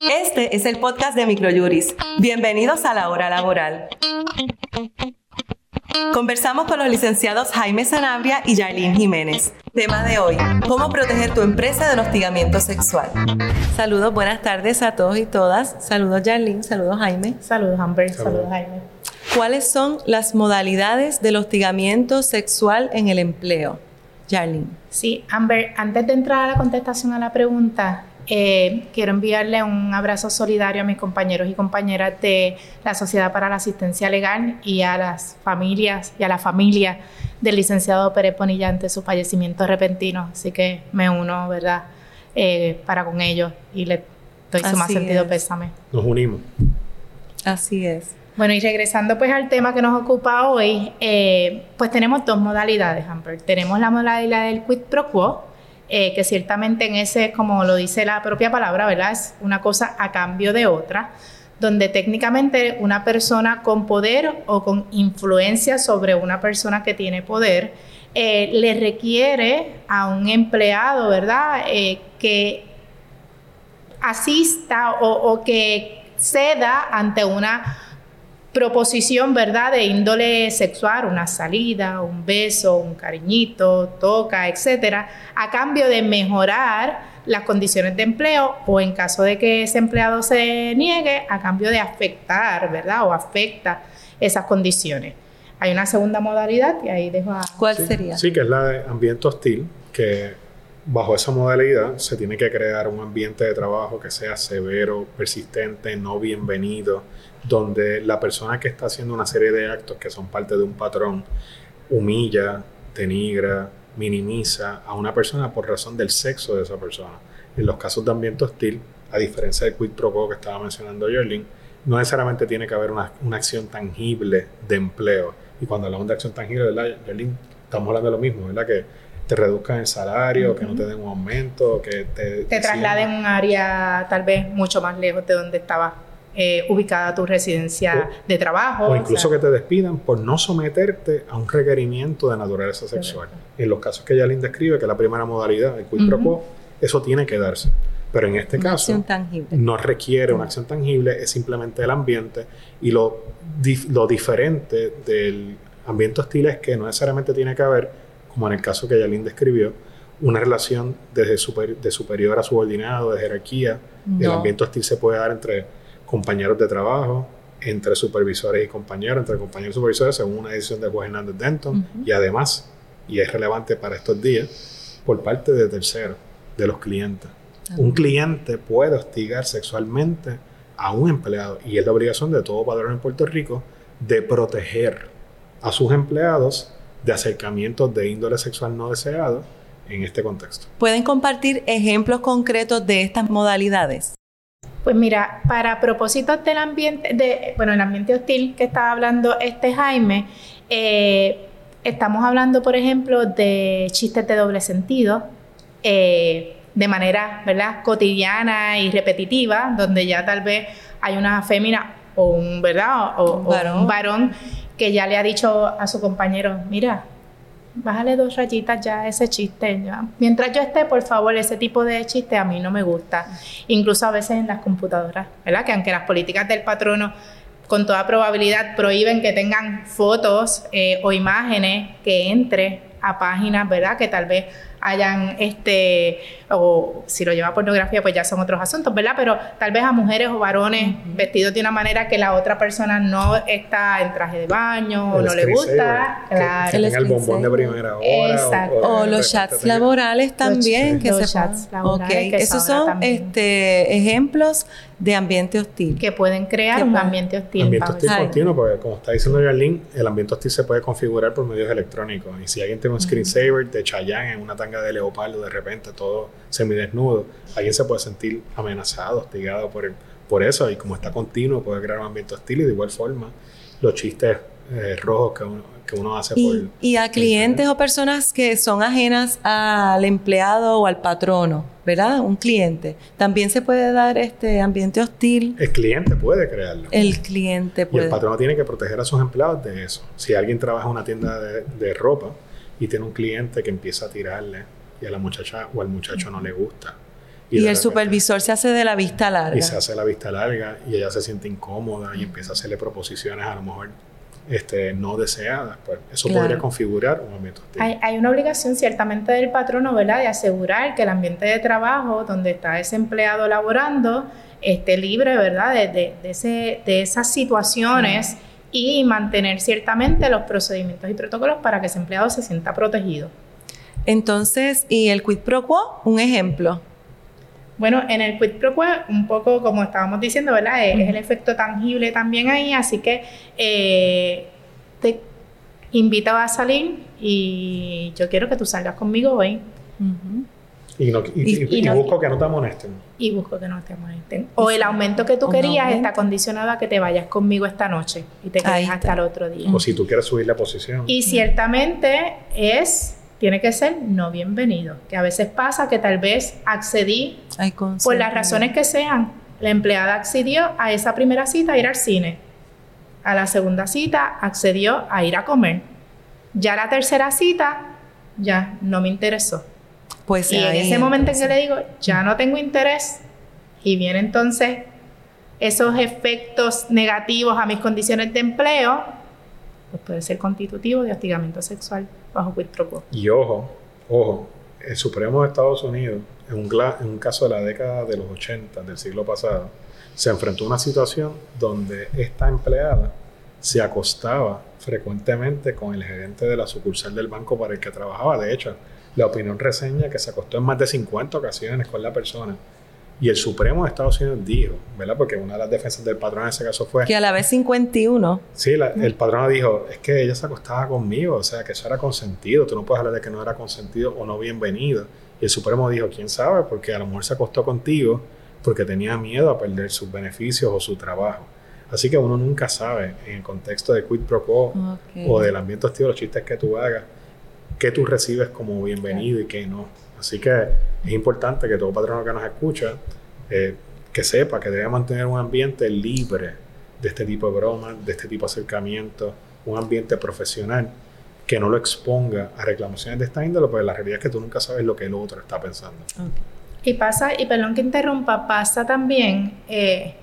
Este es el podcast de Microjuris. Bienvenidos a la hora laboral. Conversamos con los licenciados Jaime Sanabria y Yarlene Jiménez. Tema de hoy, cómo proteger tu empresa del hostigamiento sexual. Saludos, buenas tardes a todos y todas. Saludos Yarlene, saludos Jaime. Saludos Amber, saludos Jaime. ¿Cuáles son las modalidades del hostigamiento sexual en el empleo? Yarlene. Sí, Amber, antes de entrar a la contestación a la pregunta, eh, quiero enviarle un abrazo solidario a mis compañeros y compañeras de la Sociedad para la Asistencia Legal y a las familias y a la familia del licenciado Pérez Ponilla ante su fallecimiento repentino. Así que me uno, ¿verdad?, eh, para con ellos y le doy su más sentido pésame. Nos unimos. Así es. Bueno, y regresando pues al tema que nos ocupa hoy, eh, pues tenemos dos modalidades, Amber. Tenemos la modalidad del quid pro quo, eh, que ciertamente en ese, como lo dice la propia palabra, ¿verdad? Es una cosa a cambio de otra, donde técnicamente una persona con poder o con influencia sobre una persona que tiene poder eh, le requiere a un empleado, ¿verdad? Eh, que asista o que ceda ante una proposición, ¿verdad?, de índole sexual, una salida, un beso, un cariñito, toca, etcétera, a cambio de mejorar las condiciones de empleo o en caso de que ese empleado se niegue, a cambio de afectar, ¿verdad?, o afecta esas condiciones. Hay una segunda modalidad y ahí dejo a... ¿Cuál sería? Sí, que es la de ambiente hostil, que bajo esa modalidad se tiene que crear un ambiente de trabajo que sea severo, persistente, no bienvenido, donde la persona que está haciendo una serie de actos que son parte de un patrón humilla, denigra, minimiza a una persona por razón del sexo de esa persona. En los casos de ambiente hostil, a diferencia del quid pro quo que estaba mencionando Yerling, no necesariamente tiene que haber una, acción tangible de empleo. Y cuando hablamos de acción tangible, ¿verdad, Yerling? Estamos hablando de lo mismo, ¿verdad? Que te reduzcan el salario, que no te den un aumento, que te... Te, trasladen a un área tal vez mucho más lejos de donde estabas eh, ubicada tu residencia de trabajo. O incluso que te despidan por no someterte a un requerimiento de naturaleza sexual. En los casos que Yalin describe, que es la primera modalidad, el quid pro quo, eso tiene que darse. Pero en este caso, no requiere una acción tangible, es simplemente el ambiente. Y lo, lo diferente del ambiente hostil es que no necesariamente tiene que haber, como en el caso que Yalin describió, una relación desde de superior a subordinado, de jerarquía. El ambiente hostil se puede dar entre compañeros de trabajo, entre supervisores y compañeros, entre compañeros y supervisores, según una decisión de juez Hernández Denton, y además, y es relevante para estos días, por parte de terceros, de los clientes. Un cliente puede hostigar sexualmente a un empleado y es la obligación de todo padrón en Puerto Rico de proteger a sus empleados de acercamientos de índole sexual no deseado en este contexto. ¿Pueden compartir ejemplos concretos de estas modalidades? Pues mira, para propósitos del ambiente, de, bueno, el ambiente hostil que estaba hablando este Jaime, eh, estamos hablando, por ejemplo, de chistes de doble sentido, eh, de manera, ¿verdad?, cotidiana y repetitiva, donde ya tal vez hay una fémina o un, ¿verdad?, o, un varón que ya le ha dicho a su compañero, mira, bájale dos rayitas ya a ese chiste. Ya. Mientras yo esté, por favor, ese tipo de chiste a mí no me gusta. Incluso a veces en las computadoras, ¿verdad? Que aunque las políticas del patrono con toda probabilidad prohíben que tengan fotos eh, o imágenes que entre a páginas, ¿verdad? Que tal vez hayan, este, o si lo lleva pornografía, pues ya son otros asuntos, ¿verdad? Pero tal vez a mujeres o varones vestidos de una manera que la otra persona no está en traje de baño o no le gusta. Claro. Que, el bombón de primera hora. Exacto. O, los chats laborales también. que se chats laborales. Esos son este, ejemplos de ambiente hostil. Que pueden crear un ambiente hostil. Ambiente hostil continuo, porque como está diciendo Yarlene, el ambiente hostil se puede configurar por medios electrónicos. Y si alguien tiene un screensaver de Chayanne en una tanga de leopardo, de repente todo semidesnudo, alguien se puede sentir amenazado, hostigado por, por eso. Y como está continuo, puede crear un ambiente hostil. Y de igual forma, los chistes eh, rojos que uno, que uno hace y, por... Y a clientes o personas que son ajenas al empleado o al patrono, ¿verdad? Un cliente. También se puede dar este ambiente hostil. El cliente puede crearlo. El cliente puede. Y el patrono tiene que proteger a sus empleados de eso. Si alguien trabaja en una tienda de, ropa y tiene un cliente que empieza a tirarle y a la muchacha o al muchacho no le gusta Y, el supervisor se hace de la vista larga. Y se hace la vista larga y ella se siente incómoda y empieza a hacerle proposiciones a lo mejor este, no deseadas. Pues eso podría configurar un ambiente hostil. Hay, hay, una obligación ciertamente del patrono, ¿verdad?, de asegurar que el ambiente de trabajo donde está ese empleado laborando esté libre, ¿verdad?, de, de, de, ese, de esas situaciones y mantener ciertamente los procedimientos y protocolos para que ese empleado se sienta protegido. Entonces, ¿y el quid pro quo? Un ejemplo. Bueno, en el quid pro quo, un poco como estábamos diciendo, ¿verdad? Es, el efecto tangible también ahí, así que eh, te invito a salir y yo quiero que tú salgas conmigo hoy. Y, busco que no te amonesten. Y busco que no te amonesten. O el aumento que tú querías está condicionado a que te vayas conmigo esta noche y te quedes hasta el otro día. O si tú quieres subir la posición. Y ciertamente es tiene que ser no bienvenido. Que a veces pasa que tal vez accedí por las razones que sean. La empleada accedió a esa primera cita a ir al cine. A la segunda cita accedió a ir a comer. Ya la tercera cita ya no me interesó. Pues y en ese momento en que le digo, ya no tengo interés, y viene entonces esos efectos negativos a mis condiciones de empleo, pues puede ser constitutivo de hostigamiento sexual bajo quid Y ojo, ojo, el Supremo de Estados Unidos, en un, en un caso de la década de los 80 del siglo pasado, se enfrentó a una situación donde esta empleada se acostaba frecuentemente con el gerente de la sucursal del banco para el que trabajaba. De hecho, la opinión reseña que se acostó en más de 50 ocasiones con la persona y el Supremo de Estados Unidos dijo, ¿verdad? Porque una de las defensas del patrón en ese caso fue... Que a la vez 51. Sí, el patrón dijo, es que ella se acostaba conmigo, o sea, que eso era consentido, tú no puedes hablar de que no era consentido o no bienvenido. Y el Supremo dijo, ¿quién sabe? Porque a lo mejor se acostó contigo porque tenía miedo a perder sus beneficios o su trabajo. Así que uno nunca sabe en el contexto de quid pro quo o del ambiente hostil, los chistes que tú hagas, qué tú recibes como bienvenido y qué no. Así que es importante que todo patrono que nos escucha eh, que sepa que debe mantener un ambiente libre de este tipo de bromas, de este tipo de acercamientos, un ambiente profesional que no lo exponga a reclamaciones de esta índole, porque la realidad es que tú nunca sabes lo que el otro está pensando. Y pasa, y perdón que interrumpa, pasa también eh,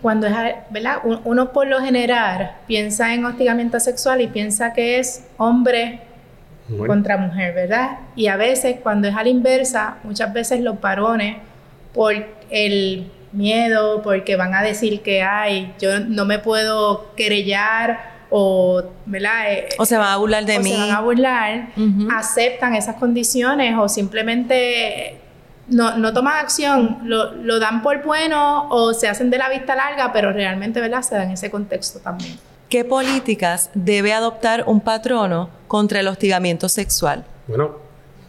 cuando es, ¿verdad? Uno por lo general piensa en hostigamiento sexual y piensa que es hombre contra mujer, ¿verdad? Y a veces cuando es a la inversa, muchas veces los varones, por el miedo, porque van a decir que, ay, yo no me puedo querellar o, ¿verdad? Eh, o se van a burlar de mí. Se van a burlar, aceptan esas condiciones o simplemente no, no toman acción, lo, lo, dan por bueno o se hacen de la vista larga, pero realmente, ¿verdad? Se dan ese contexto también. ¿Qué políticas debe adoptar un patrono contra el hostigamiento sexual? Bueno,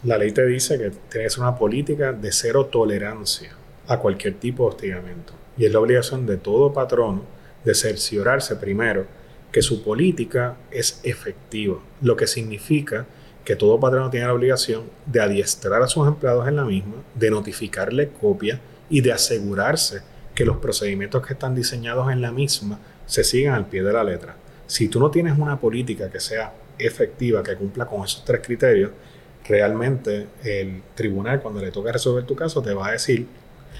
la ley te dice que tiene que ser una política de cero tolerancia a cualquier tipo de hostigamiento. Y es la obligación de todo patrono de cerciorarse primero que su política es efectiva, lo que significa que todo patrono tiene la obligación de adiestrar a sus empleados en la misma, de notificarle copia y de asegurarse que los procedimientos que están diseñados en la misma se sigan al pie de la letra. Si tú no tienes una política que sea efectiva, que cumpla con esos tres criterios, realmente el tribunal cuando le toque resolver tu caso te va a decir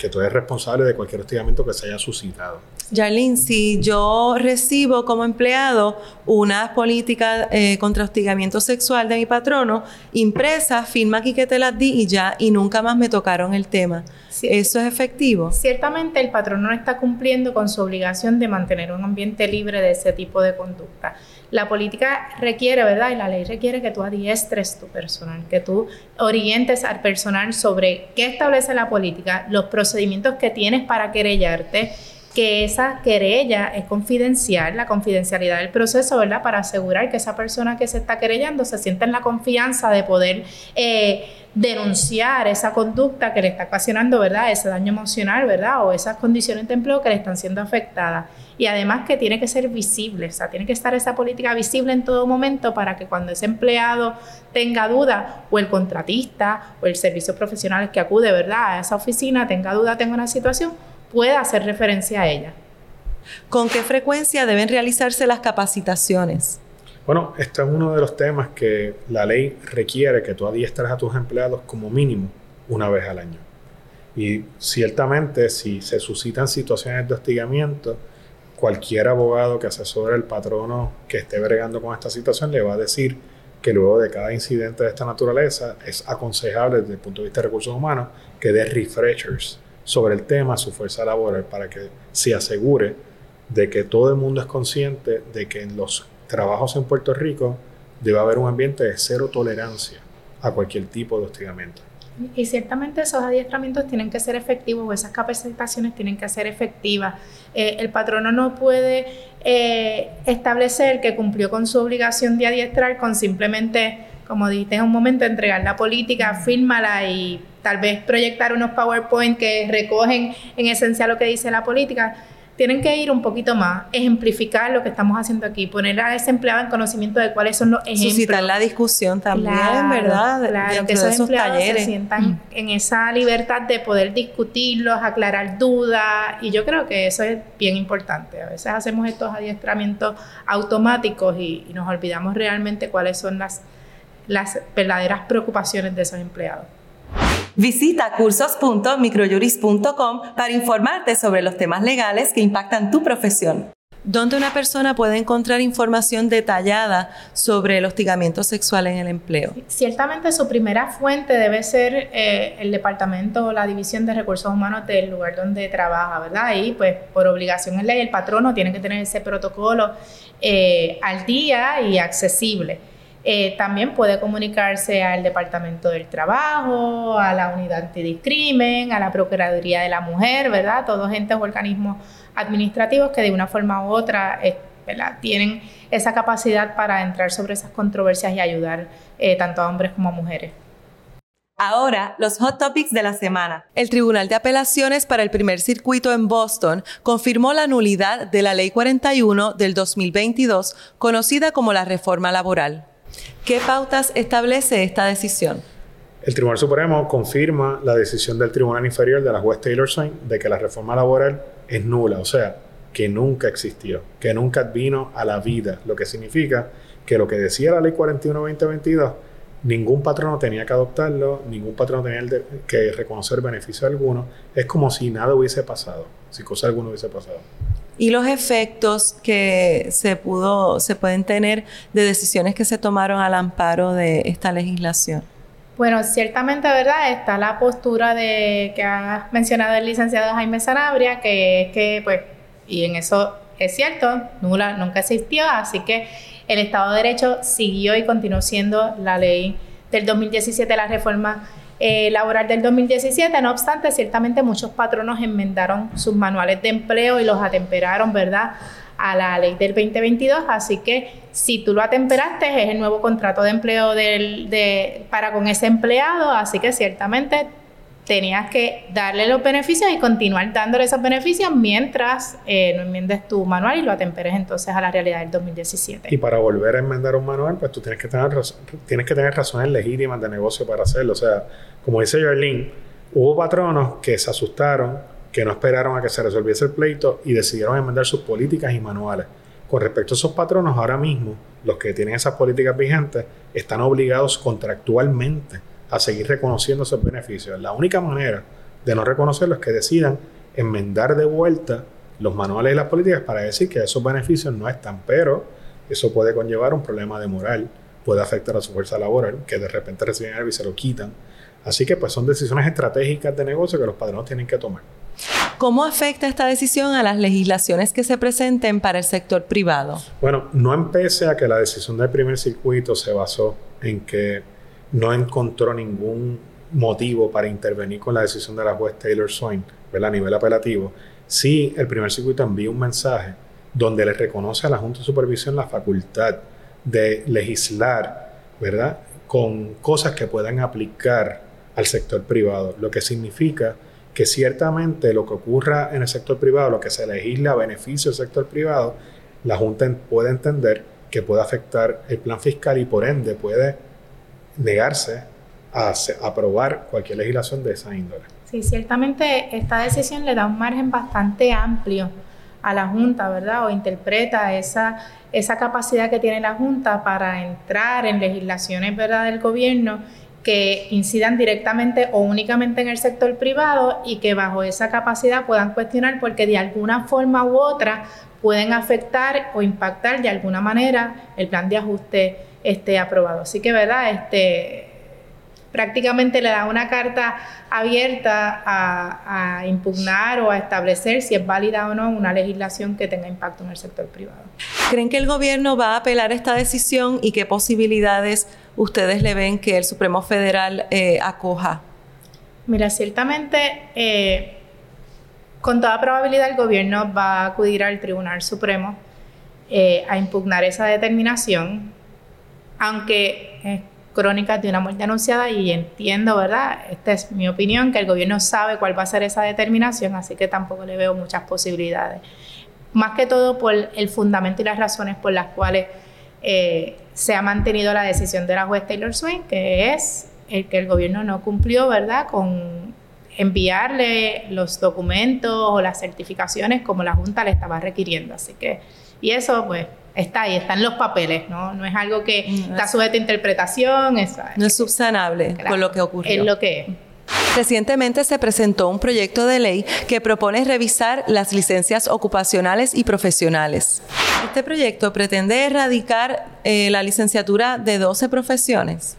que tú eres responsable de cualquier hostigamiento que se haya suscitado. Yarlene, si yo recibo como empleado una política eh, contra hostigamiento sexual de mi patrono, impresa, firma aquí que te las di y ya, y nunca más me tocaron el tema. ¿Eso es efectivo? Ciertamente el patrono no está cumpliendo con su obligación de mantener un ambiente libre de ese tipo de conducta. La política requiere, ¿verdad? Y la ley requiere que tú adiestres tu personal, que tú orientes al personal sobre qué establece la política, los procedimientos que tienes para querellarte, que esa querella es confidencial, la confidencialidad del proceso, ¿verdad? Para asegurar que esa persona que se está querellando se sienta en la confianza de poder eh, denunciar esa conducta que le está ocasionando, ¿verdad? Ese daño emocional, ¿verdad? O esas condiciones de empleo que le están siendo afectadas. Y además que tiene que ser visible, o sea, tiene que estar esa política visible en todo momento para que cuando ese empleado tenga duda, o el contratista, o el servicio profesional que acude, ¿verdad? A esa oficina tenga duda, tenga una situación, pueda hacer referencia a ella. ¿Con qué frecuencia deben realizarse las capacitaciones? Bueno, este es uno de los temas que la ley requiere que tú adiestras a tus empleados como mínimo una vez al año. Y ciertamente si se suscitan situaciones de hostigamiento, cualquier abogado que asesore al patrono que esté bregando con esta situación le va a decir que luego de cada incidente de esta naturaleza es aconsejable desde el punto de vista de recursos humanos que dé refreshers sobre el tema, su fuerza laboral, para que se asegure de que todo el mundo es consciente de que en los trabajos en Puerto Rico debe haber un ambiente de cero tolerancia a cualquier tipo de hostigamiento. Y ciertamente esos adiestramientos tienen que ser efectivos o esas capacitaciones tienen que ser efectivas. Eh, el patrono no puede eh, establecer que cumplió con su obligación de adiestrar con simplemente, como dijiste en un momento, entregar la política, fírmala y tal vez proyectar unos PowerPoint que recogen en esencia lo que dice la política tienen que ir un poquito más, ejemplificar lo que estamos haciendo aquí, poner a ese empleado en conocimiento de cuáles son los ejemplos. Suscitar la discusión también, ¿verdad? Claro, que esos, empleados se sientan mm. en esa libertad de poder discutirlos, aclarar dudas, y yo creo que eso es bien importante. A veces hacemos estos adiestramientos automáticos y, y nos olvidamos realmente cuáles son las, las verdaderas preocupaciones de esos empleados. Visita cursos.microjuris.com para informarte sobre los temas legales que impactan tu profesión. ¿Dónde una persona puede encontrar información detallada sobre el hostigamiento sexual en el empleo? Ciertamente su primera fuente debe ser eh, el departamento o la división de recursos humanos del lugar donde trabaja, ¿verdad? Y pues por obligación en ley el patrono tiene que tener ese protocolo eh, al día y accesible. Eh, también puede comunicarse al Departamento del Trabajo, a la Unidad Antidiscrimen, a la Procuraduría de la Mujer, ¿verdad? Todos entes o organismos administrativos que de una forma u otra eh, tienen esa capacidad para entrar sobre esas controversias y ayudar eh, tanto a hombres como a mujeres. Ahora, los hot topics de la semana. El Tribunal de Apelaciones para el Primer Circuito en Boston confirmó la nulidad de la Ley 41 del 2022, conocida como la reforma laboral. ¿Qué pautas establece esta decisión? El Tribunal Supremo confirma la decisión del Tribunal Inferior de la juez Taylor Swain de que la reforma laboral es nula, o sea, que nunca existió, que nunca vino a la vida, lo que significa que lo que decía la ley 41-2022, ningún patrono tenía que adoptarlo, ningún patrono tenía que reconocer beneficio alguno, es como si nada hubiese pasado, si cosa alguna hubiese pasado y los efectos que se pudo, se pueden tener de decisiones que se tomaron al amparo de esta legislación. Bueno, ciertamente, ¿verdad? Está la postura de que ha mencionado el licenciado Jaime Sanabria, que es que, pues, y en eso es cierto, nula nunca existió, así que el Estado de Derecho siguió y continuó siendo la ley del 2017, la reforma eh, laboral del 2017. No obstante, ciertamente muchos patronos enmendaron sus manuales de empleo y los atemperaron, ¿verdad? a la ley del 2022, así que si tú lo atemperaste es el nuevo contrato de empleo del, de, para con ese empleado, así que ciertamente tenías que darle los beneficios y continuar dándole esos beneficios mientras eh, no enmiendes tu manual y lo atemperes entonces a la realidad del 2017. Y para volver a enmendar un manual, pues tú tienes que tener, tienes que tener razones legítimas de negocio para hacerlo. O sea, como dice Jarlene, hubo patronos que se asustaron, que no esperaron a que se resolviese el pleito y decidieron enmendar sus políticas y manuales. Con respecto a esos patronos, ahora mismo, los que tienen esas políticas vigentes están obligados contractualmente a seguir reconociendo esos beneficios. La única manera de no reconocerlos es que decidan enmendar de vuelta los manuales y las políticas para decir que esos beneficios no están, pero eso puede conllevar un problema de moral, puede afectar a su fuerza laboral, que de repente reciben algo y se lo quitan. Así que pues son decisiones estratégicas de negocio que los padrones tienen que tomar. ¿Cómo afecta esta decisión a las legislaciones que se presenten para el sector privado? Bueno, no empecé a que la decisión del primer circuito se basó en que no encontró ningún motivo para intervenir con la decisión de la juez Taylor Swain a nivel apelativo, sí el primer circuito envía un mensaje donde le reconoce a la Junta de Supervisión la facultad de legislar, ¿verdad? Con cosas que puedan aplicar al sector privado, lo que significa que ciertamente lo que ocurra en el sector privado, lo que se legisla a beneficio del sector privado, la Junta puede entender que puede afectar el plan fiscal y por ende puede negarse a aprobar cualquier legislación de esa índole. Sí, ciertamente esta decisión le da un margen bastante amplio a la Junta, ¿verdad? O interpreta esa, esa capacidad que tiene la Junta para entrar en legislaciones, ¿verdad?, del gobierno que incidan directamente o únicamente en el sector privado y que bajo esa capacidad puedan cuestionar porque de alguna forma u otra pueden afectar o impactar de alguna manera el plan de ajuste este, aprobado. Así que, ¿verdad? Este, prácticamente le da una carta abierta a, a, impugnar o a establecer si es válida o no una legislación que tenga impacto en el sector privado. ¿Creen que el gobierno va a apelar esta decisión y qué posibilidades ustedes le ven que el Supremo Federal eh, acoja? Mira, ciertamente, eh, con toda probabilidad el gobierno va a acudir al Tribunal Supremo eh, a impugnar esa determinación, aunque es crónica de una muerte anunciada y entiendo, ¿verdad? Esta es mi opinión, que el gobierno sabe cuál va a ser esa determinación, así que tampoco le veo muchas posibilidades. Más que todo por el fundamento y las razones por las cuales eh, se ha mantenido la decisión de la juez Taylor Swain, que es el que el gobierno no cumplió, ¿verdad?, con enviarle los documentos o las certificaciones como la Junta le estaba requiriendo. Así que, y eso, pues, está ahí, está en los papeles, ¿no? No es algo que está sujeto a interpretación. no es subsanable con lo que ocurrió. Es lo que es. Recientemente se presentó un proyecto de ley que propone revisar las licencias ocupacionales y profesionales. Este proyecto pretende erradicar eh, la licenciatura de 12 profesiones.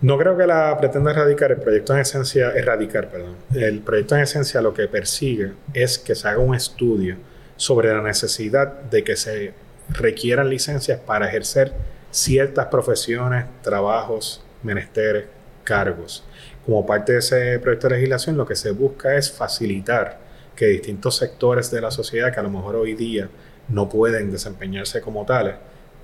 No creo que la pretenda erradicar, el proyecto en esencia, erradicar, perdón. El proyecto en esencia lo que persigue es que se haga un estudio sobre la necesidad de que se requieran licencias para ejercer ciertas profesiones, trabajos, menesteres, cargos. Como parte de ese proyecto de legislación, lo que se busca es facilitar que distintos sectores de la sociedad que a lo mejor hoy día no pueden desempeñarse como tales,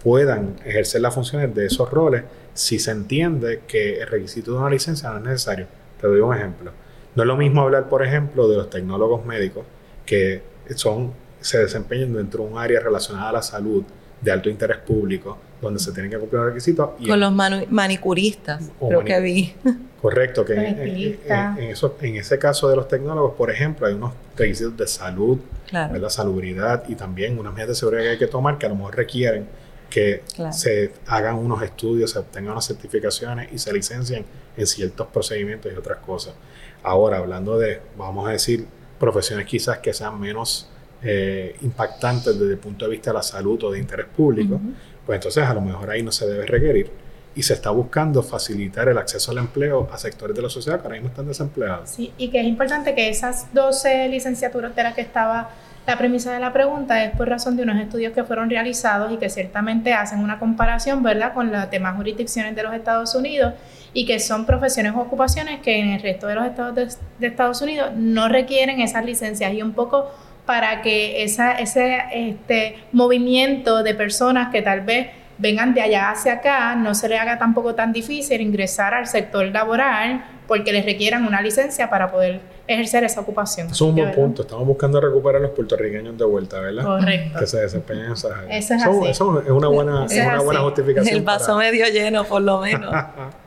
puedan ejercer las funciones de esos roles si se entiende que el requisito de una licencia no es necesario. Te doy un ejemplo. No es lo mismo hablar, por ejemplo, de los tecnólogos médicos que son, se desempeñan dentro de un área relacionada a la salud de alto interés público, donde se tienen que cumplir los requisitos. Con los manicuristas, creo que vi. Correcto, que en, eso, en ese caso de los tecnólogos, por ejemplo, hay unos requisitos de salud, de salubridad y también unas medidas de seguridad que hay que tomar que a lo mejor requieren que se hagan unos estudios, se obtengan unas certificaciones y se licencien en ciertos procedimientos y otras cosas. Ahora, hablando de, vamos a decir, profesiones quizás que sean menos eh, impactantes desde el punto de vista de la salud o de interés público, pues entonces a lo mejor ahí no se debe requerir y se está buscando facilitar el acceso al empleo a sectores de la sociedad que ahora mismo están desempleados. Sí, y que es importante que esas 12 licenciaturas de las que estaba la premisa de la pregunta es por razón de unos estudios que fueron realizados y que ciertamente hacen una comparación, ¿verdad?, con las demás jurisdicciones de los Estados Unidos y que son profesiones o ocupaciones que en el resto de los estados de, Estados Unidos no requieren esas licencias y un poco para que esa, ese este, movimiento de personas que tal vez vengan de allá hacia acá, no se les haga tampoco tan difícil ingresar al sector laboral porque les requieran una licencia para poder ejercer esa ocupación. es un buen punto. Estamos buscando recuperar a los puertorriqueños de vuelta, ¿verdad? Correcto. Que se desempeñen en esas áreas. Eso es, así. Eso es una buena, es una buena justificación. El vaso medio lleno, por lo menos.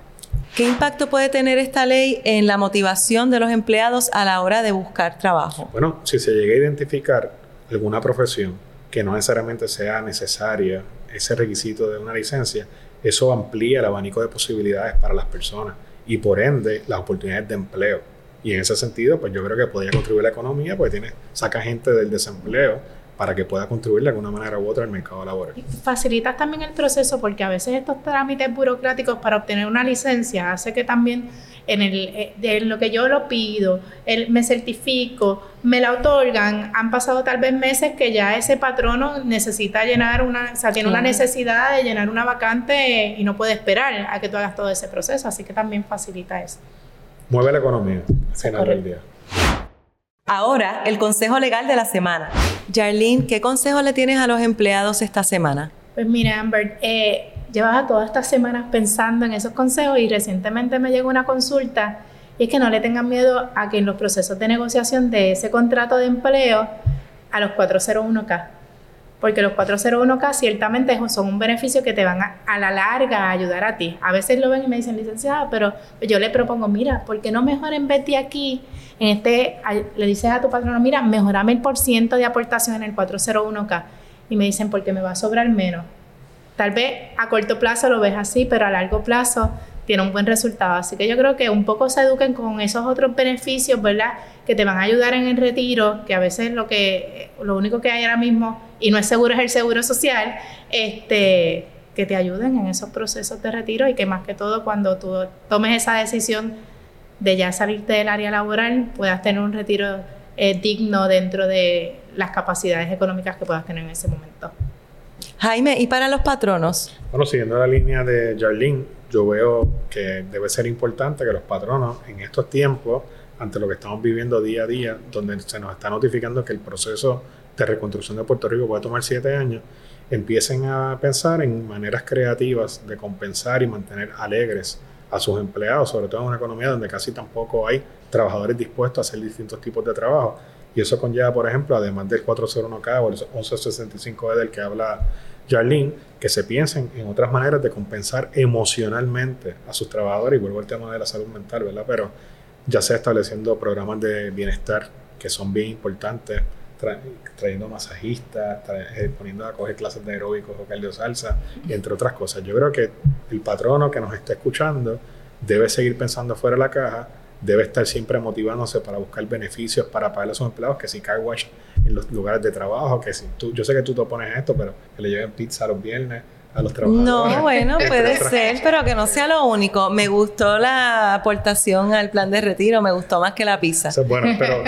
¿Qué impacto puede tener esta ley en la motivación de los empleados a la hora de buscar trabajo? Bueno, si se llega a identificar alguna profesión que no necesariamente sea necesaria ese requisito de una licencia, eso amplía el abanico de posibilidades para las personas y por ende las oportunidades de empleo. Y en ese sentido, pues yo creo que podría contribuir a la economía, porque tiene, saca gente del desempleo para que pueda contribuir de alguna manera u otra al mercado laboral. Facilitas también el proceso porque a veces estos trámites burocráticos para obtener una licencia hace que también en, el, eh, en lo que yo lo pido, el, me certifico, me la otorgan, han pasado tal vez meses que ya ese patrono necesita llenar una, o sea, tiene una necesidad de llenar una vacante y no puede esperar a que tú hagas todo ese proceso, así que también facilita eso. Mueve la economía al final del día. Ahora, el consejo legal de la semana. Jarlene, ¿qué consejo le tienes a los empleados esta semana? Pues mira, Amber, eh, todas estas semanas pensando en esos consejos y recientemente me llegó una consulta y es que no le tengan miedo a que en los procesos de negociación de ese contrato de empleo a los 401k porque los 401k ciertamente son un beneficio que te van a, la larga a ayudar a ti. A veces lo ven y me dicen, licenciada, pero yo le propongo, mira, ¿por qué no mejor en aquí, en este, le dices a tu patrono, mira, mejorame el por ciento de aportación en el 401k? Y me dicen, porque me va a sobrar menos. Tal vez a corto plazo lo ves así, pero a largo plazo tiene un buen resultado. Así que yo creo que un poco se eduquen con esos otros beneficios, ¿verdad? Que te van a ayudar en el retiro, que a veces lo que lo único que hay ahora mismo y no es seguro es el seguro social, este que te ayuden en esos procesos de retiro y que más que todo cuando tú tomes esa decisión de ya salirte del área laboral puedas tener un retiro eh, digno dentro de las capacidades económicas que puedas tener en ese momento. Jaime, ¿y para los patronos? Bueno, siguiendo la línea de Jarlene, yo veo que debe ser importante que los patronos en estos tiempos, ante lo que estamos viviendo día a día, donde se nos está notificando que el proceso de reconstrucción de Puerto Rico puede tomar siete años, empiecen a pensar en maneras creativas de compensar y mantener alegres a sus empleados, sobre todo en una economía donde casi tampoco hay trabajadores dispuestos a hacer distintos tipos de trabajo. Y eso conlleva, por ejemplo, además del 401K o el 1165E del que habla Jarlene, que se piensen en otras maneras de compensar emocionalmente a sus trabajadores. Y vuelvo al tema de la salud mental, ¿verdad? Pero ya sea estableciendo programas de bienestar que son bien importantes, trayendo masajistas, eh, poniendo a coger clases de aeróbicos o cardio salsa, entre otras cosas. Yo creo que el patrono que nos está escuchando debe seguir pensando fuera de la caja, debe estar siempre motivándose para buscar beneficios para pagarle a sus empleados, que si car wash en los lugares de trabajo, que si tú, yo sé que tú te opones esto, pero que le lleven pizza los viernes a los trabajadores. No, bueno, puede ser, pero que no sea lo único. Me gustó la aportación al plan de retiro, me gustó más que la pizza. bueno, pero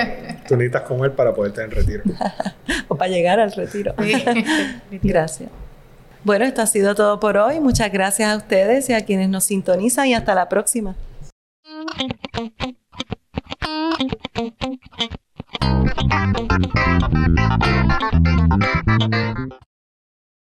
tú necesitas comer para poder tener retiro. o para llegar al retiro. gracias. Bueno, esto ha sido todo por hoy. Muchas gracias a ustedes y a quienes nos sintonizan y hasta la próxima.